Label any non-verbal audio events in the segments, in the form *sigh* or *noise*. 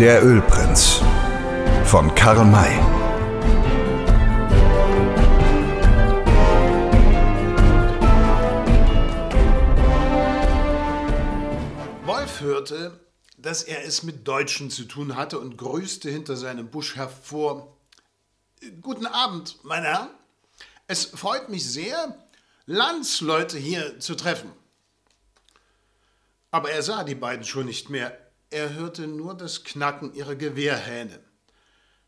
Der Ölprinz von Karl May. Wolf hörte, dass er es mit Deutschen zu tun hatte und grüßte hinter seinem Busch hervor. Guten Abend, meine Herren. Es freut mich sehr, Landsleute hier zu treffen. Aber er sah die beiden schon nicht mehr. Er hörte nur das Knacken ihrer Gewehrhähne.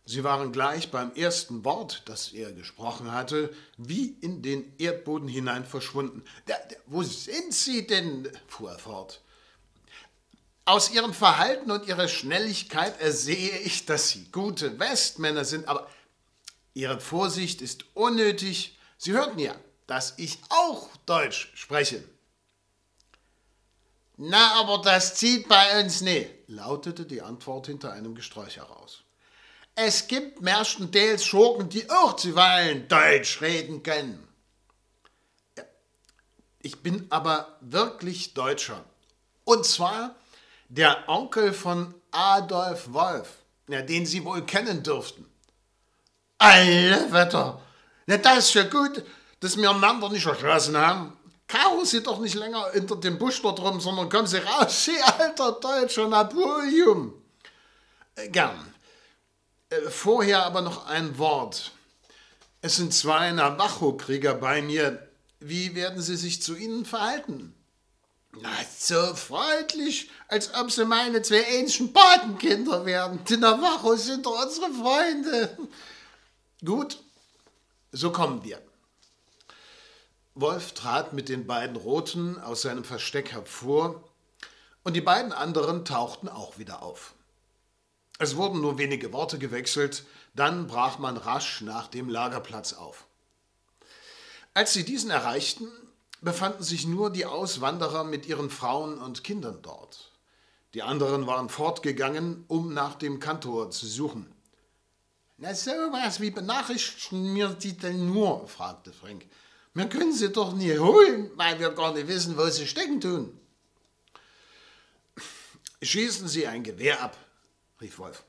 Sie waren gleich beim ersten Wort, das er gesprochen hatte, wie in den Erdboden hinein verschwunden. Da, da, wo sind Sie denn? fuhr er fort. Aus Ihrem Verhalten und Ihrer Schnelligkeit ersehe ich, dass Sie gute Westmänner sind, aber Ihre Vorsicht ist unnötig. Sie hörten ja, dass ich auch Deutsch spreche. Na, aber das zieht bei uns nicht, lautete die Antwort hinter einem Gesträuch heraus. Es gibt märstenteils Schurken, die auch zuweilen Deutsch reden können. Ich bin aber wirklich Deutscher. Und zwar der Onkel von Adolf Wolf, ja, den Sie wohl kennen dürften. Alle Wetter! Na, das ist ja gut, dass wir einander nicht erschlossen haben. Kauern Sie doch nicht länger hinter dem Busch dort rum, sondern kommen Sie raus, Sie alter deutscher Napoleon. Äh, gern. Äh, vorher aber noch ein Wort. Es sind zwei Navajo-Krieger bei mir. Wie werden Sie sich zu ihnen verhalten? Na, so freundlich, als ob sie meine zwei ähnlichen Patenkinder wären. Die Navajos sind doch unsere Freunde. Gut, so kommen wir. Wolf trat mit den beiden Roten aus seinem Versteck hervor, und die beiden anderen tauchten auch wieder auf. Es wurden nur wenige Worte gewechselt, dann brach man rasch nach dem Lagerplatz auf. Als sie diesen erreichten, befanden sich nur die Auswanderer mit ihren Frauen und Kindern dort. Die anderen waren fortgegangen, um nach dem Kantor zu suchen. Na so was, wie benachrichtigen mir die denn nur? fragte Frank. Wir können sie doch nie holen, weil wir gar nicht wissen, wo sie stecken tun. Schießen Sie ein Gewehr ab, rief Wolf.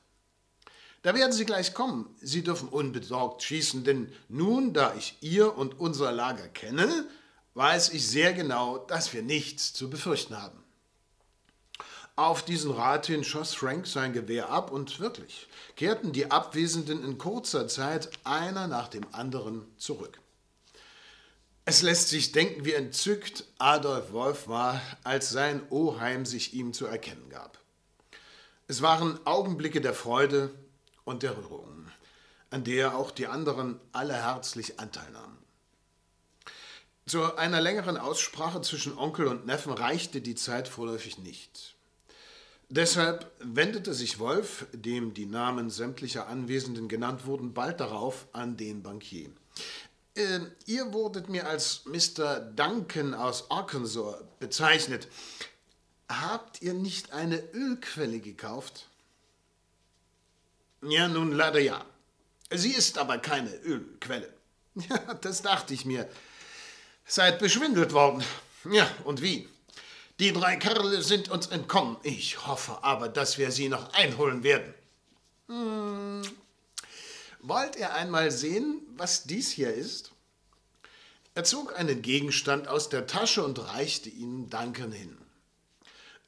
Da werden Sie gleich kommen. Sie dürfen unbesorgt schießen, denn nun, da ich Ihr und unser Lager kenne, weiß ich sehr genau, dass wir nichts zu befürchten haben. Auf diesen Rat hin schoss Frank sein Gewehr ab und wirklich kehrten die Abwesenden in kurzer Zeit einer nach dem anderen zurück. Es lässt sich denken, wie entzückt Adolf Wolf war, als sein Oheim sich ihm zu erkennen gab. Es waren Augenblicke der Freude und der Rührung, an der auch die anderen alle herzlich Anteil nahmen. Zu einer längeren Aussprache zwischen Onkel und Neffen reichte die Zeit vorläufig nicht. Deshalb wendete sich Wolf, dem die Namen sämtlicher Anwesenden genannt wurden, bald darauf an den Bankier. Äh, ihr wurdet mir als Mr. Duncan aus Arkansas bezeichnet. Habt ihr nicht eine Ölquelle gekauft? Ja, nun leider ja. Sie ist aber keine Ölquelle. *laughs* Ja, das dachte ich mir. Seid beschwindelt worden. Ja, und wie? Die drei Kerle sind uns entkommen. Ich hoffe aber, dass wir sie noch einholen werden. Hm, Wollt ihr einmal sehen, was dies hier ist? Er zog einen Gegenstand aus der Tasche und reichte ihn Duncan hin.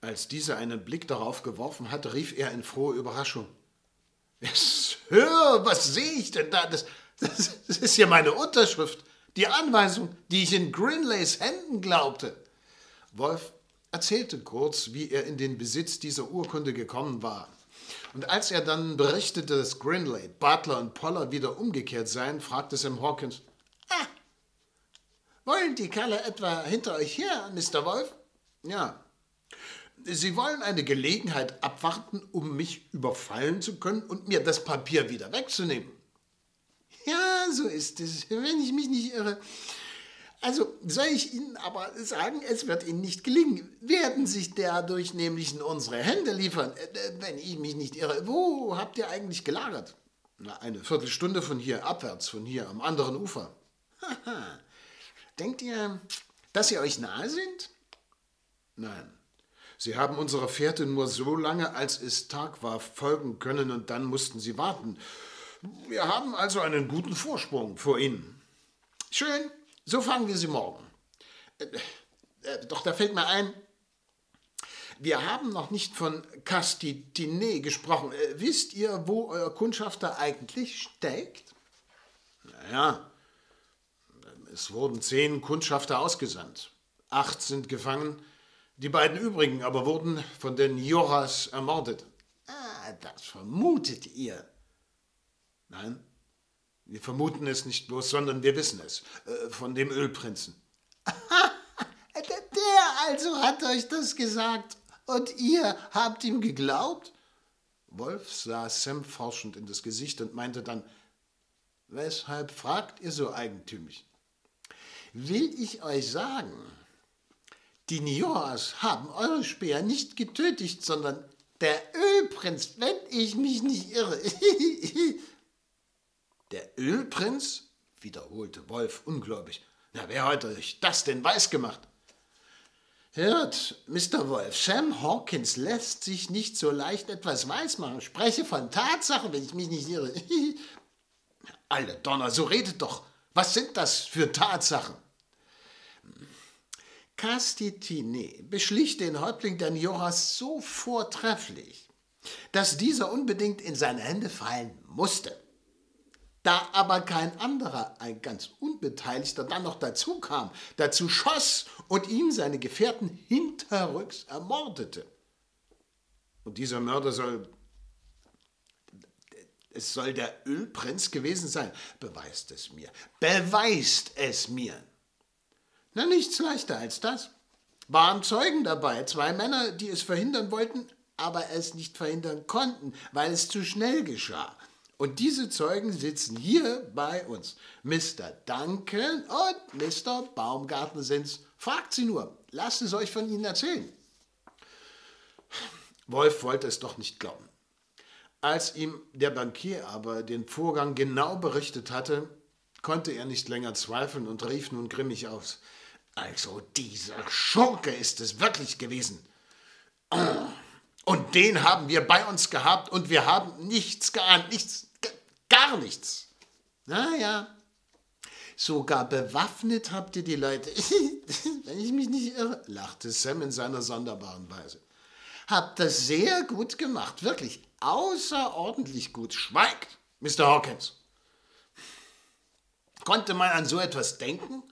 Als dieser einen Blick darauf geworfen hatte, rief er in froher Überraschung. Hör, was sehe ich denn da? Das, das, das ist ja meine Unterschrift, die Anweisung, die ich in Grinleys Händen glaubte. Wolf erzählte kurz, wie er in den Besitz dieser Urkunde gekommen war. Und als er dann berichtete, dass Grinley, Butler und Poller wieder umgekehrt seien, fragte Sam Hawkins, ah, wollen die Kerle etwa hinter euch her, Mr. Wolf? Ja. Sie wollen eine Gelegenheit abwarten, um mich überfallen zu können und mir das Papier wieder wegzunehmen. Ja, so ist es, wenn ich mich nicht irre. Also soll ich Ihnen aber sagen, es wird Ihnen nicht gelingen. Werden sich dadurch nämlich in unsere Hände liefern, äh, äh, wenn ich mich nicht irre. Wo habt ihr eigentlich gelagert? Na, eine Viertelstunde von hier abwärts, von hier am anderen Ufer. Denkt ihr, dass sie euch nahe sind? Nein. Sie haben unserer Fährte nur so lange, als es Tag war, folgen können und dann mussten sie warten. Wir haben also einen guten Vorsprung vor Ihnen. Schön, so fangen wir sie morgen. Äh, äh, doch da fällt mir ein, wir haben noch nicht von Castitine gesprochen. Äh, wisst ihr, wo euer Kundschafter eigentlich steckt? Naja, es wurden zehn Kundschafter ausgesandt. Acht sind gefangen, die beiden übrigen aber wurden von den Joras ermordet. Ah, das vermutet ihr. Nein, wir vermuten es nicht bloß, sondern wir wissen es. Äh, von dem Ölprinzen. *laughs* Der also hat euch das gesagt. Und ihr habt ihm geglaubt? Wolf sah Sam forschend in das Gesicht und meinte dann, weshalb fragt ihr so eigentümlich? Will ich euch sagen, die Nioas haben eure Speer nicht getötet, sondern der Ölprinz, wenn ich mich nicht irre. *laughs* der Ölprinz? wiederholte Wolf ungläubig. Na, wer hat euch das denn weiß gemacht? Hört, Mr. Wolf, Sam Hawkins lässt sich nicht so leicht etwas weismachen. Spreche von Tatsachen, wenn ich mich nicht irre. *laughs* Alle Donner, so redet doch. Was sind das für Tatsachen? Castitine beschlich den Häuptling der Nioras so vortrefflich, dass dieser unbedingt in seine Hände fallen musste. Da aber kein anderer, ein ganz Unbeteiligter, dann noch dazu kam, dazu schoss und ihm seine Gefährten hinterrücks ermordete. Und dieser Mörder soll. Es soll der Ölprinz gewesen sein. Beweist es mir. Beweist es mir. Na, nichts leichter als das. Waren Zeugen dabei, zwei Männer, die es verhindern wollten, aber es nicht verhindern konnten, weil es zu schnell geschah. Und diese Zeugen sitzen hier bei uns. Mr. Duncan und Mr. Baumgarten sind's. Fragt sie nur. Lasst es euch von ihnen erzählen. Wolf wollte es doch nicht glauben. Als ihm der Bankier aber den Vorgang genau berichtet hatte, konnte er nicht länger zweifeln und rief nun grimmig aus. Also dieser Schurke ist es wirklich gewesen. Und den haben wir bei uns gehabt und wir haben nichts geahnt, nichts, gar nichts. Naja, sogar bewaffnet habt ihr die Leute. *laughs* Wenn ich mich nicht irre, lachte Sam in seiner sonderbaren Weise. Habt das sehr gut gemacht, wirklich außerordentlich gut. Schweigt, Mr. Hawkins. Konnte man an so etwas denken?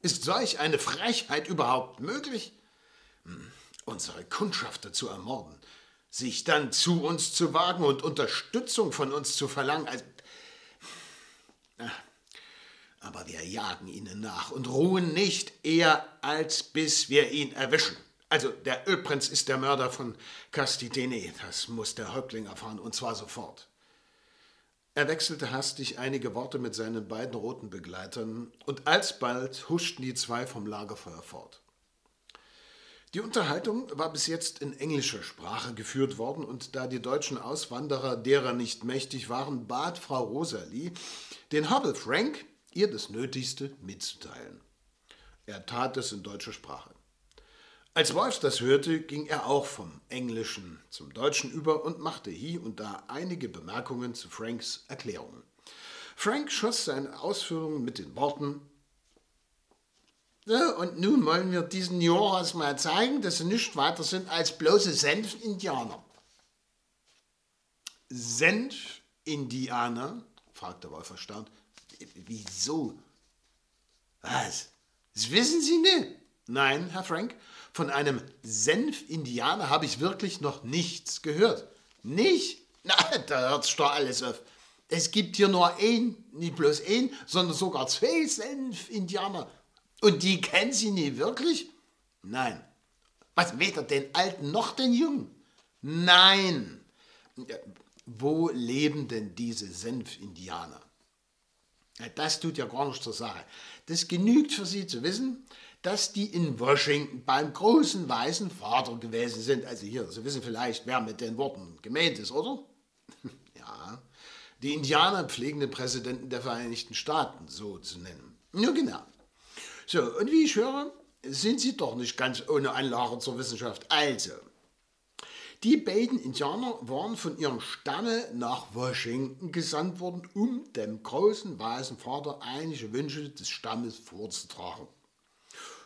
Ist solch eine Frechheit überhaupt möglich? Hm, unsere Kundschafter zu ermorden, sich dann zu uns zu wagen und Unterstützung von uns zu verlangen. Also, aber wir jagen ihnen nach und ruhen nicht eher, als bis wir ihn erwischen. Also der Ölprinz ist der Mörder von Castitene, das muss der Häuptling erfahren, und zwar sofort. Er wechselte hastig einige Worte mit seinen beiden roten Begleitern, und alsbald huschten die zwei vom Lagerfeuer fort. Die Unterhaltung war bis jetzt in englischer Sprache geführt worden, und da die deutschen Auswanderer derer nicht mächtig waren, bat Frau Rosalie den Hubble Frank, ihr das Nötigste mitzuteilen. Er tat es in deutscher Sprache. Als Wolf das hörte, ging er auch vom Englischen zum Deutschen über und machte hier und da einige Bemerkungen zu Franks Erklärungen. Frank schoss seine Ausführungen mit den Worten so, und nun wollen wir diesen Joras mal zeigen, dass sie nicht weiter sind als bloße Senf-Indianer. Senf-Indianer? fragte Wolf erstaunt. Wieso? Was? Das wissen Sie nicht? Nein, Herr Frank, von einem Senf-Indianer habe ich wirklich noch nichts gehört. Nicht? *laughs* Na, da hört's doch alles auf. Es gibt hier nur ein, nicht bloß ein, sondern sogar zwei Senf-Indianer. Und die kennen Sie nie wirklich? Nein. Was, weder den Alten noch den Jungen? Nein. Wo leben denn diese Senf-Indianer? Das tut ja gar nichts zur Sache. Das genügt für Sie zu wissen, dass die in Washington beim großen weißen Vater gewesen sind. Also hier, Sie wissen vielleicht, wer mit den Worten gemeint ist, oder? *laughs* ja, die Indianer pflegen den Präsidenten der Vereinigten Staaten so zu nennen. Ja, genau. So, und wie ich höre, sind Sie doch nicht ganz ohne Anlage zur Wissenschaft. Also, Die beiden Indianer waren von ihrem Stamme nach Washington gesandt worden, um dem großen weißen Vater einige Wünsche des Stammes vorzutragen.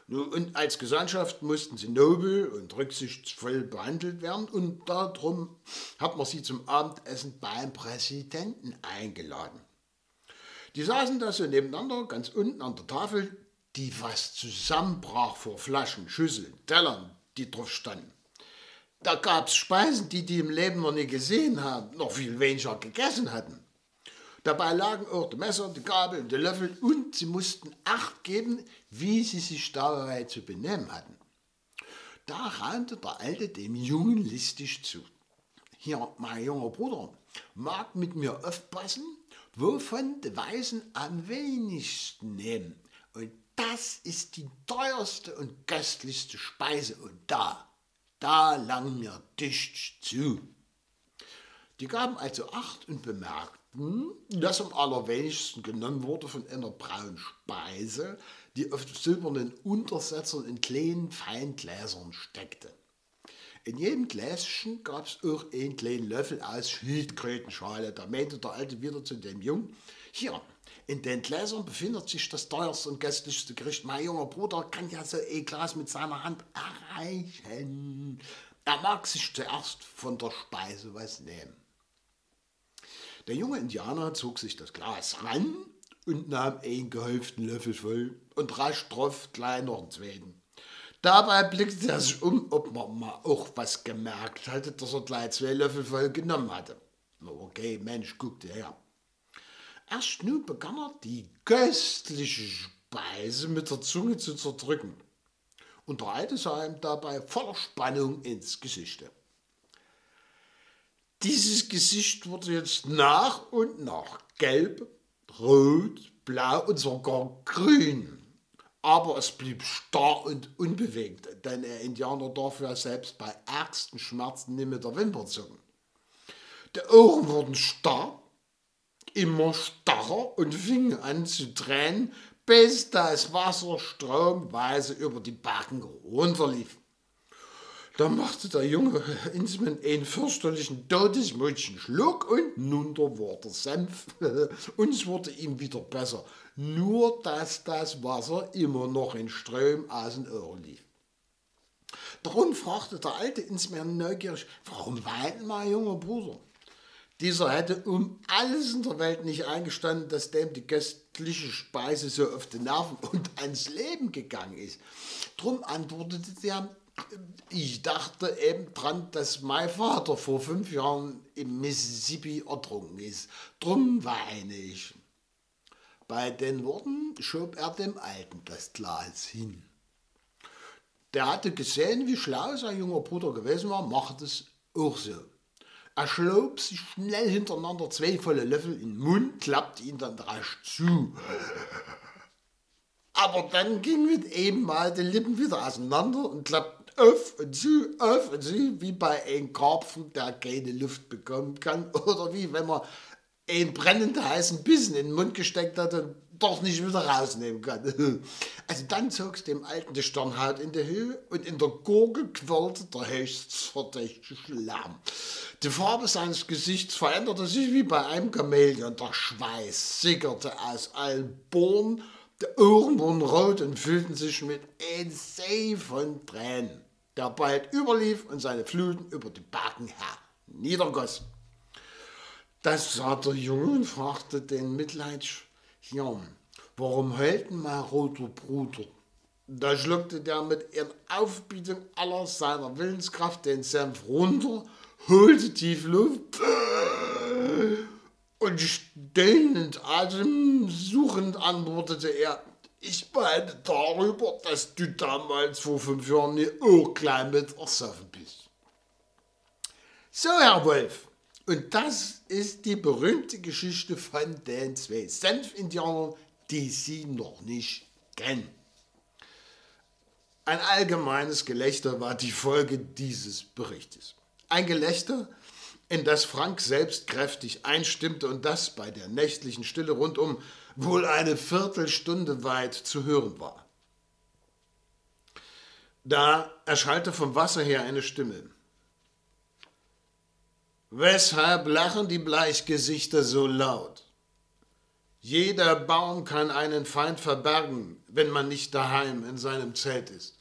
Und als Gesandtschaft mussten sie nobel und rücksichtsvoll behandelt werden und darum hat man sie zum Abendessen beim Präsidenten eingeladen. Die saßen da so nebeneinander, ganz unten an der Tafel, die fast zusammenbrach vor Flaschen, Schüsseln, Tellern, die drauf standen. Da gab es Speisen, die die im Leben noch nie gesehen haben, noch viel weniger gegessen hatten. Dabei lagen auch die Messer, die Gabel und die Löffel und sie mussten Acht geben, wie sie sich dabei zu benehmen hatten. Da raunte der Alte dem Jungen listig zu. Hier, mein junger Bruder, mag mit mir aufpassen, wovon die Weisen am wenigsten nehmen. Und das ist die teuerste und köstlichste Speise. Und da, da lang mir dicht zu. Die gaben also Acht und bemerkten, das am allerwenigsten genommen wurde von einer braunen Speise, die auf silbernen Untersetzern in kleinen Feingläsern steckte. In jedem Gläschen gab es auch einen kleinen Löffel aus Schildkrötenschale. Da meinte der Alte wieder zu dem Jungen, hier, in den Gläsern befindet sich das teuerste und köstlichste Gericht. Mein junger Bruder kann ja so ein Glas mit seiner Hand erreichen. Er mag sich zuerst von der Speise was nehmen. Der junge Indianer zog sich das Glas ran und nahm einen gehäuften Löffel voll und rasch drauf gleich noch einen zweiten. Dabei blickte er sich um, ob man mal auch was gemerkt hatte, dass er gleich zwei Löffel voll genommen hatte. Okay, Mensch, guckte her. Erst nun begann er, die köstliche Speise mit der Zunge zu zerdrücken. Und der Alte sah ihm dabei voller Spannung ins Gesicht. Dieses Gesicht wurde jetzt nach und nach gelb, rot, blau und sogar grün. Aber es blieb starr und unbewegt, denn der Indianer darf ja selbst bei ärgsten Schmerzen nicht mit der Wimper zucken. Die Augen wurden starr, immer starrer und fingen an zu tränen, bis das Wasser stromweise über die Backen runterlief. Da machte der junge Insman einen fürchterlichen Todesmutschen Schluck und nun der wurde Senf. *laughs* Und es wurde ihm wieder besser. Nur, dass das Wasser immer noch in Ström aus den Ohren lief. Darum fragte der alte Insman neugierig, warum weint mein junger Bruder? Dieser hätte um alles in der Welt nicht eingestanden, dass dem die köstliche Speise so auf die Nerven und ans Leben gegangen ist. Drum antwortete der ich dachte eben dran, dass mein Vater vor fünf Jahren im Mississippi ertrunken ist. Drum weine ich. Bei den Worten schob er dem Alten das Glas hin. Der hatte gesehen, wie schlau sein junger Bruder gewesen war, machte es auch so. Er schlob sich schnell hintereinander zwei volle Löffel in den Mund, klappte ihn dann rasch zu. Aber dann ging mit eben mal die Lippen wieder auseinander und klappte auf und zu, auf und zu, wie bei einem Karpfen, der keine Luft bekommen kann. *laughs* Oder wie wenn man einen brennenden heißen Bissen in den Mund gesteckt hat und doch nicht wieder rausnehmen kann. *laughs* Also dann zog es dem Alten die Stirnhaut in die Höhe und in der Gurgel quirlte der höchst verdächtige Lärm. Die Farbe seines Gesichts veränderte sich wie bei einem Chamäleon. Der Schweiß sickerte aus allen Bohren, die Ohren wurden rot und füllten sich mit einem See von Tränen der bald überlief und seine Fluten über die Backen her niedergoss. Das sah der Junge und fragte den Mitleidsch, ja, warum hält denn mein roter Bruder? Da schluckte der mit in Aufbietung aller seiner Willenskraft den Senf runter, holte tief Luft und stöhnend, atemsuchend antwortete er, ich meine darüber, dass du damals vor fünf Jahren nicht auch klein mit ersoffen bist. So, Herr Wolf, und das ist die berühmte Geschichte von den zwei Senfindianern, die Sie noch nicht kennen. Ein allgemeines Gelächter war die Folge dieses Berichtes. Ein Gelächter, in das Frank selbst kräftig einstimmte und das bei der nächtlichen Stille rundum wohl eine Viertelstunde weit zu hören war. Da erschallte vom Wasser her eine Stimme. Weshalb lachen die Bleichgesichter so laut? Jeder Baum kann einen Feind verbergen, wenn man nicht daheim in seinem Zelt ist.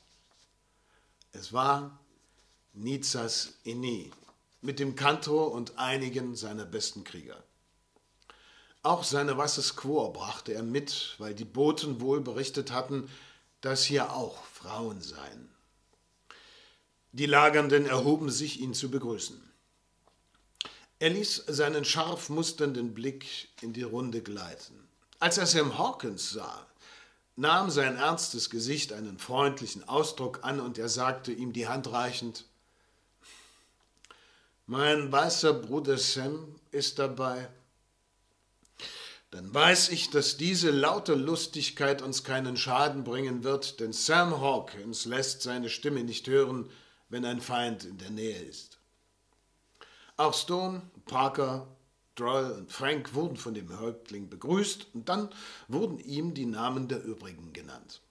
Es war Nizas Ini mit dem Kantor und einigen seiner besten Krieger. Auch seine Wasses Quor brachte er mit, weil die Boten wohl berichtet hatten, dass hier auch Frauen seien. Die Lagernden erhoben sich, ihn zu begrüßen. Er ließ seinen scharf musternden Blick in die Runde gleiten. Als er Sam Hawkins sah, nahm sein ernstes Gesicht einen freundlichen Ausdruck an und er sagte ihm die Hand reichend, mein weißer Bruder Sam ist dabei. Dann weiß ich, dass diese laute Lustigkeit uns keinen Schaden bringen wird, denn Sam Hawkins lässt seine Stimme nicht hören, wenn ein Feind in der Nähe ist. Auch Stone, Parker, Droll und Frank wurden von dem Häuptling begrüßt und dann wurden ihm die Namen der übrigen genannt.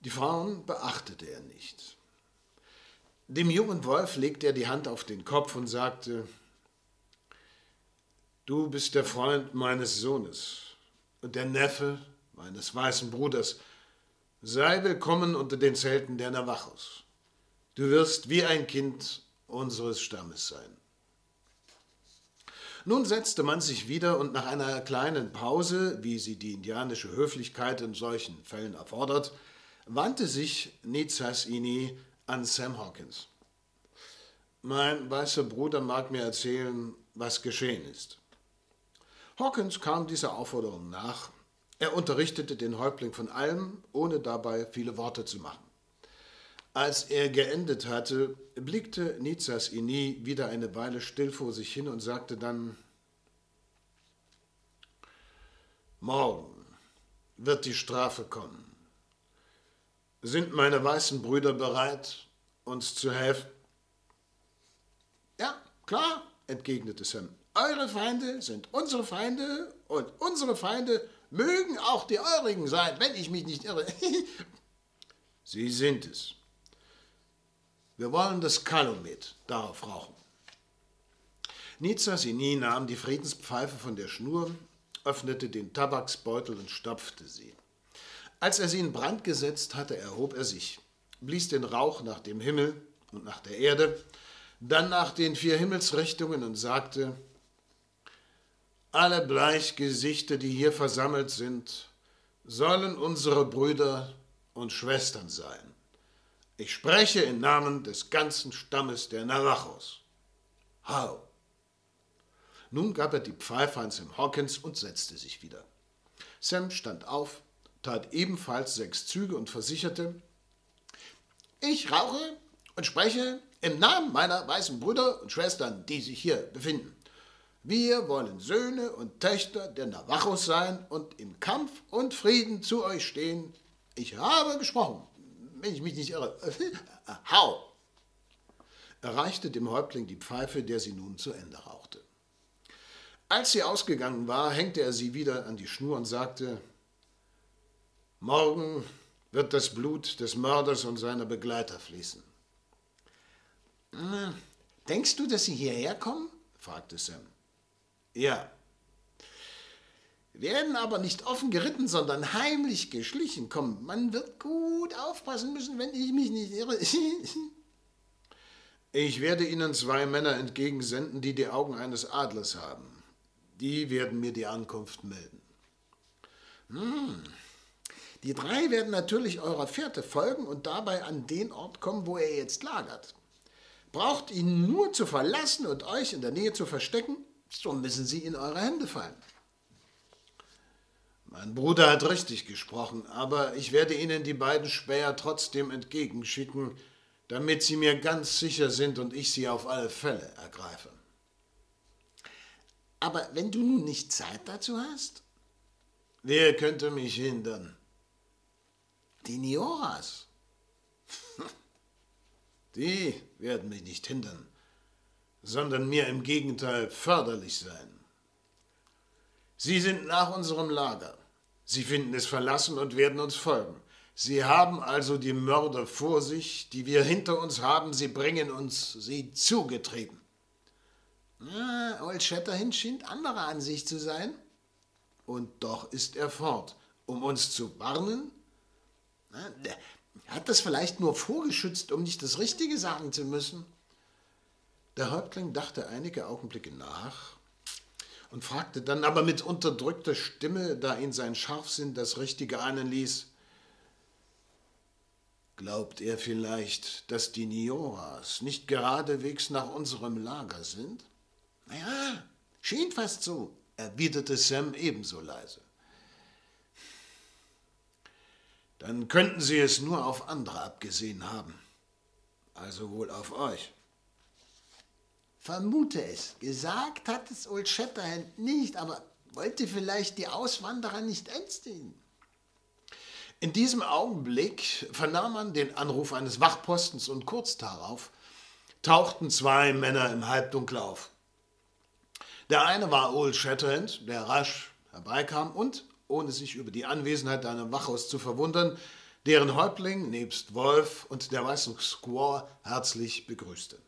Die Frauen beachtete er nicht. Dem jungen Wolf legte er die Hand auf den Kopf und sagte, Du bist der Freund meines Sohnes und der Neffe meines weißen Bruders. Sei willkommen unter den Zelten der Navajos. Du wirst wie ein Kind unseres Stammes sein. Nun setzte man sich wieder und nach einer kleinen Pause, wie sie die indianische Höflichkeit in solchen Fällen erfordert, wandte sich Nizas Ini an Sam Hawkins. Mein weißer Bruder mag mir erzählen, was geschehen ist. Hawkins kam dieser Aufforderung nach. Er unterrichtete den Häuptling von allem, ohne dabei viele Worte zu machen. Als er geendet hatte, blickte Nizas Ini wieder eine Weile still vor sich hin und sagte dann, Morgen wird die Strafe kommen. Sind meine weißen Brüder bereit, uns zu helfen? Ja, klar, entgegnete Sam. Eure Feinde sind unsere Feinde und unsere Feinde mögen auch die eurigen sein, wenn ich mich nicht irre. *laughs* Sie sind es. Wir wollen das Kalumet darauf rauchen. Nizza Sini nahm die Friedenspfeife von der Schnur, öffnete den Tabaksbeutel und stopfte sie. Als er sie in Brand gesetzt hatte, erhob er sich, blies den Rauch nach dem Himmel und nach der Erde, dann nach den vier Himmelsrichtungen und sagte, alle Bleichgesichter, die hier versammelt sind, sollen unsere Brüder und Schwestern sein. Ich spreche im Namen des ganzen Stammes der Navajos. Hau! Nun gab er die Pfeife an Sam Hawkins und setzte sich wieder. Sam stand auf, tat ebenfalls sechs Züge und versicherte, ich rauche und spreche im Namen meiner weißen Brüder und Schwestern, die sich hier befinden. Wir wollen Söhne und Töchter der Navajos sein und im Kampf und Frieden zu euch stehen. Ich habe gesprochen, wenn ich mich nicht irre. *laughs* Hau! Er reichte dem Häuptling die Pfeife, der sie nun zu Ende rauchte. Als sie ausgegangen war, hängte er sie wieder an die Schnur und sagte, Morgen wird das Blut des Mörders und seiner Begleiter fließen. Denkst du, dass sie hierher kommen? fragte Sam. Ja. Werden aber nicht offen geritten, sondern heimlich geschlichen. Komm, man wird gut aufpassen müssen, wenn ich mich nicht irre. *laughs* ich werde Ihnen zwei Männer entgegensenden, die die Augen eines Adlers haben. Die werden mir die Ankunft melden. Hm. Die drei werden natürlich eurer Fährte folgen und dabei an den Ort kommen, wo er jetzt lagert. Braucht ihn nur zu verlassen und euch in der Nähe zu verstecken, so müssen sie in eure Hände fallen. Mein Bruder hat richtig gesprochen, aber ich werde Ihnen die beiden Späher trotzdem entgegenschicken, damit Sie mir ganz sicher sind und ich Sie auf alle Fälle ergreife. Aber wenn du nun nicht Zeit dazu hast? Wer könnte mich hindern? Die Nioras. *laughs* Die werden mich nicht hindern sondern mir im Gegenteil förderlich sein. Sie sind nach unserem Lager. Sie finden es verlassen und werden uns folgen. Sie haben also die Mörder vor sich, die wir hinter uns haben, sie bringen uns sie zugetrieben. Na, Old Shatterhand scheint anderer Ansicht zu sein. Und doch ist er fort, um uns zu warnen? Na, hat das vielleicht nur vorgeschützt, um nicht das Richtige sagen zu müssen. Der Häuptling dachte einige Augenblicke nach und fragte dann aber mit unterdrückter Stimme, da ihn sein Scharfsinn das Richtige ahnen ließ, Glaubt er vielleicht, dass die Nioras nicht geradewegs nach unserem Lager sind? Naja, schien fast so, erwiderte Sam ebenso leise. Dann könnten sie es nur auf andere abgesehen haben. Also wohl auf euch. Vermute es. Gesagt hat es Old Shatterhand nicht, aber wollte vielleicht die Auswanderer nicht ängstigen. In diesem Augenblick vernahm man den Anruf eines Wachpostens und kurz darauf tauchten zwei Männer im Halbdunkel auf. Der eine war Old Shatterhand, der rasch herbeikam und, ohne sich über die Anwesenheit einer Wachhaus zu verwundern, deren Häuptling nebst Wolf und der weißen Squaw herzlich begrüßte.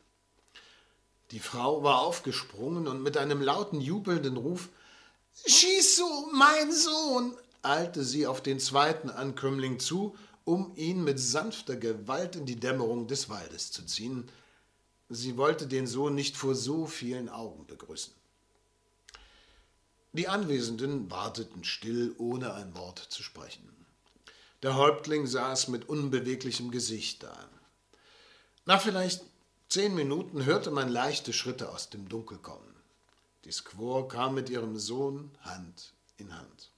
Die Frau war aufgesprungen und mit einem lauten, jubelnden Ruf Schieß so, mein Sohn! eilte sie auf den zweiten Ankömmling zu, um ihn mit sanfter Gewalt in die Dämmerung des Waldes zu ziehen. Sie wollte den Sohn nicht vor so vielen Augen begrüßen. Die Anwesenden warteten still, ohne ein Wort zu sprechen. Der Häuptling saß mit unbeweglichem Gesicht da. Nach vielleicht zehn Minuten hörte man leichte Schritte aus dem Dunkel kommen. Die Squaw kam mit ihrem Sohn Hand in Hand.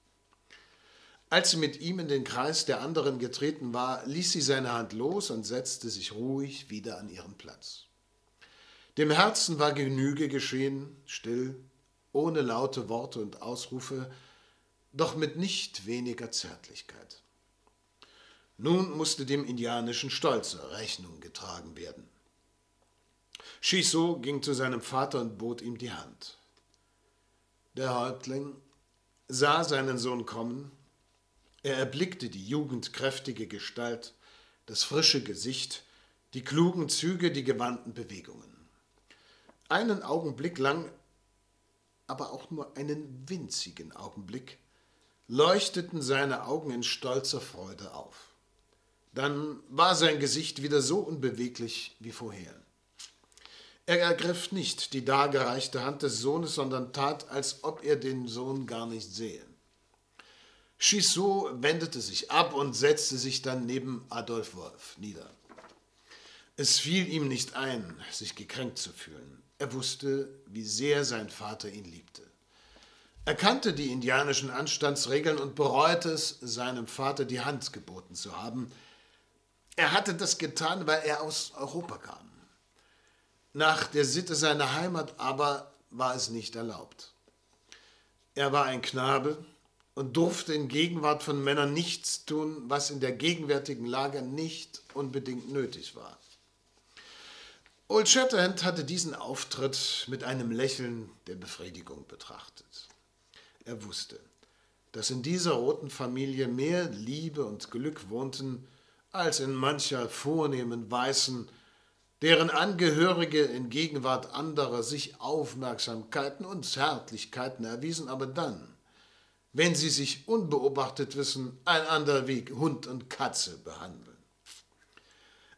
Als sie mit ihm in den Kreis der anderen getreten war, ließ sie seine Hand los und setzte sich ruhig wieder an ihren Platz. Dem Herzen war Genüge geschehen, still, ohne laute Worte und Ausrufe, doch mit nicht weniger Zärtlichkeit. Nun musste dem indianischen Stolze Rechnung getragen werden. Shiso ging zu seinem Vater und bot ihm die Hand. Der Häuptling sah seinen Sohn kommen er erblickte die jugendkräftige Gestalt, das frische Gesicht, die klugen Züge, die gewandten Bewegungen. Einen Augenblick lang, aber auch nur einen winzigen Augenblick, leuchteten seine Augen in stolzer Freude auf. Dann war sein Gesicht wieder so unbeweglich wie vorher. Er ergriff nicht die dargereichte Hand des Sohnes, sondern tat, als ob er den Sohn gar nicht sehe. Chissot wendete sich ab und setzte sich dann neben Adolf Wolf nieder. Es fiel ihm nicht ein, sich gekränkt zu fühlen. Er wusste, wie sehr sein Vater ihn liebte. Er kannte die indianischen Anstandsregeln und bereute es, seinem Vater die Hand geboten zu haben. Er hatte das getan, weil er aus Europa kam. Nach der Sitte seiner Heimat aber war es nicht erlaubt. Er war ein Knabe, und durfte in Gegenwart von Männern nichts tun, was in der gegenwärtigen Lage nicht unbedingt nötig war. Old Shatterhand hatte diesen Auftritt mit einem Lächeln der Befriedigung betrachtet. Er wusste, dass in dieser roten Familie mehr Liebe und Glück wohnten als in mancher vornehmen Weißen, deren Angehörige in Gegenwart anderer sich Aufmerksamkeiten und Zärtlichkeiten erwiesen, aber dann, wenn sie sich unbeobachtet wissen, einander wie Hund und Katze behandeln.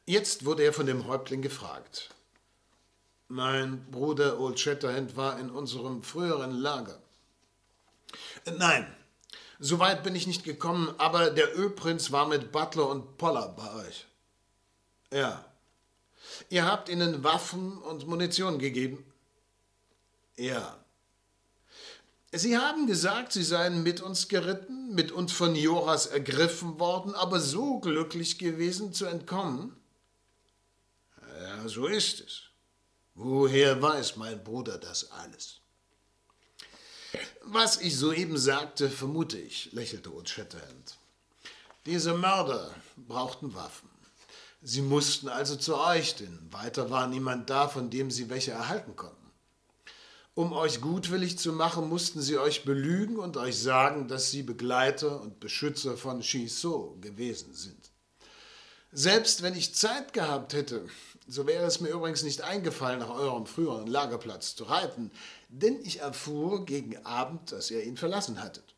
Jetzt wurde er von dem Häuptling gefragt. Mein Bruder Old Shatterhand war in unserem früheren Lager. Nein, so weit bin ich nicht gekommen, aber der Ölprinz war mit Butler und Poller bei euch. Ja. Ihr habt ihnen Waffen und Munition gegeben? Ja. Sie haben gesagt, Sie seien mit uns geritten, mit uns von Joras ergriffen worden, aber so glücklich gewesen zu entkommen? Ja, so ist es. Woher weiß mein Bruder das alles? Was ich soeben sagte, vermute ich, lächelte Old Shatterhand. Diese Mörder brauchten Waffen. Sie mussten also zu euch, denn weiter war niemand da, von dem sie welche erhalten konnten. Um euch gutwillig zu machen, mussten sie euch belügen und euch sagen, dass sie Begleiter und Beschützer von Shiso gewesen sind. Selbst wenn ich Zeit gehabt hätte, So wäre es mir übrigens nicht eingefallen, nach eurem früheren Lagerplatz zu reiten, denn ich erfuhr gegen Abend, dass ihr ihn verlassen hattet.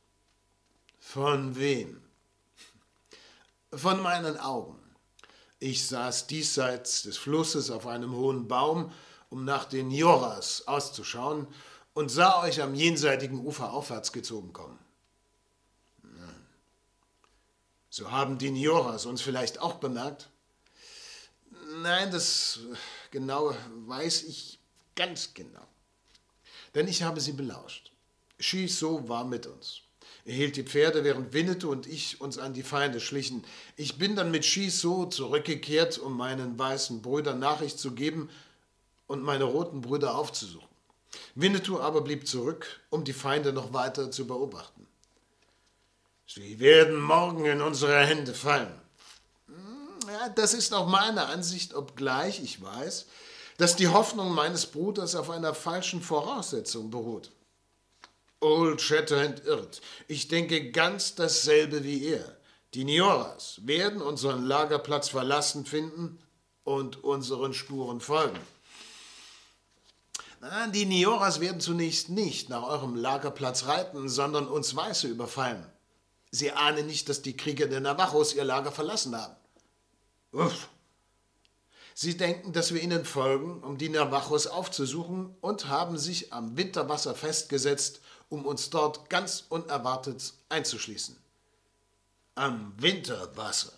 Von wem? Von meinen Augen. Ich saß diesseits des Flusses auf einem hohen Baum, um nach den Joras auszuschauen, und sah euch am jenseitigen Ufer aufwärts gezogen kommen. So haben die Nioras uns vielleicht auch bemerkt? Nein, das genau weiß ich ganz genau. Denn ich habe sie belauscht. Shiso war mit uns. Er hielt die Pferde, während Winnetou und ich uns an die Feinde schlichen. Ich bin dann mit Shiso zurückgekehrt, um meinen weißen Brüdern Nachricht zu geben und meine roten Brüder aufzusuchen. Winnetou aber blieb zurück, um die Feinde noch weiter zu beobachten. Sie werden morgen in unsere Hände fallen. Hm, ja, das ist auch meine Ansicht, obgleich ich weiß, dass die Hoffnung meines Bruders auf einer falschen Voraussetzung beruht. Old Shatterhand irrt. Ich denke ganz dasselbe wie er. Die Nioras werden unseren Lagerplatz verlassen finden und unseren Spuren folgen. Die Nioras werden zunächst nicht nach eurem Lagerplatz reiten, sondern uns Weiße überfallen. Sie ahnen nicht, dass die Krieger der Navajos ihr Lager verlassen haben. Uff. Sie denken, dass wir ihnen folgen, um die Navajos aufzusuchen und haben sich am Winterwasser festgesetzt, um uns dort ganz unerwartet einzuschließen. Am Winterwasser.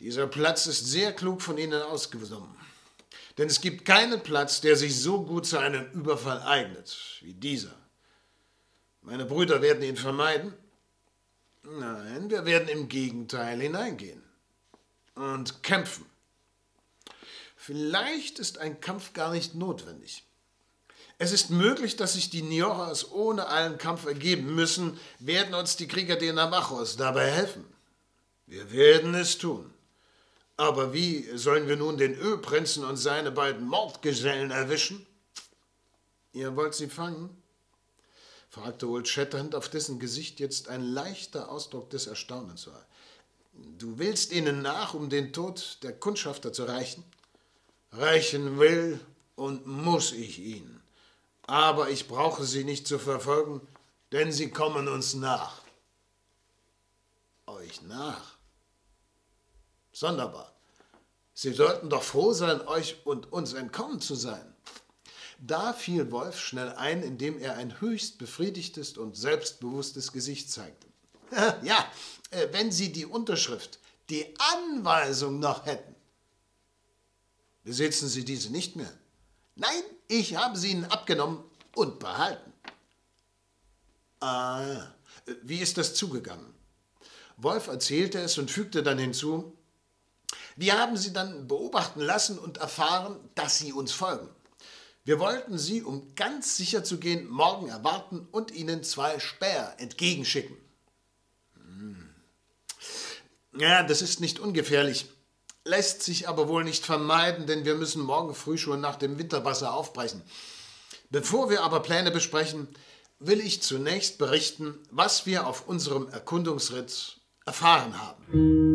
Dieser Platz ist sehr klug von ihnen ausgenommen. Denn es gibt keinen Platz, der sich so gut zu einem Überfall eignet wie dieser. Meine Brüder werden ihn vermeiden? Nein, wir werden im Gegenteil hineingehen und kämpfen. Vielleicht ist ein Kampf gar nicht notwendig. Es ist möglich, dass sich die Nioras ohne allen Kampf ergeben müssen, werden uns die Krieger der Navajos dabei helfen. Wir werden es tun. Aber wie sollen wir nun den Ölprinzen und seine beiden Mordgesellen erwischen? Ihr wollt sie fangen? fragte Old Shatterhand, auf dessen Gesicht jetzt ein leichter Ausdruck des Erstaunens war. Du willst ihnen nach, um den Tod der Kundschafter zu rächen? Rächen will und muss ich ihn. Aber ich brauche sie nicht zu verfolgen, denn sie kommen uns nach. Euch nach? Sonderbar. Sie sollten doch froh sein, euch und uns entkommen zu sein. Da fiel Wolf schnell ein, indem er ein höchst befriedigtes und selbstbewusstes Gesicht zeigte. *laughs* Ja, äh, wenn Sie die Unterschrift, die Anweisung noch hätten. Besitzen Sie diese nicht mehr? Nein, ich habe sie Ihnen abgenommen und behalten. Ah, wie ist das zugegangen? Wolf erzählte es und fügte dann hinzu, wir haben sie dann beobachten lassen und erfahren, dass sie uns folgen. Wir wollten Sie, um ganz sicher zu gehen, morgen erwarten und Ihnen zwei Späher entgegenschicken. Ja, das ist nicht ungefährlich, lässt sich aber wohl nicht vermeiden, denn wir müssen morgen früh schon nach dem Winterwasser aufbrechen. Bevor wir aber Pläne besprechen, will ich zunächst berichten, was wir auf unserem Erkundungsritt erfahren haben.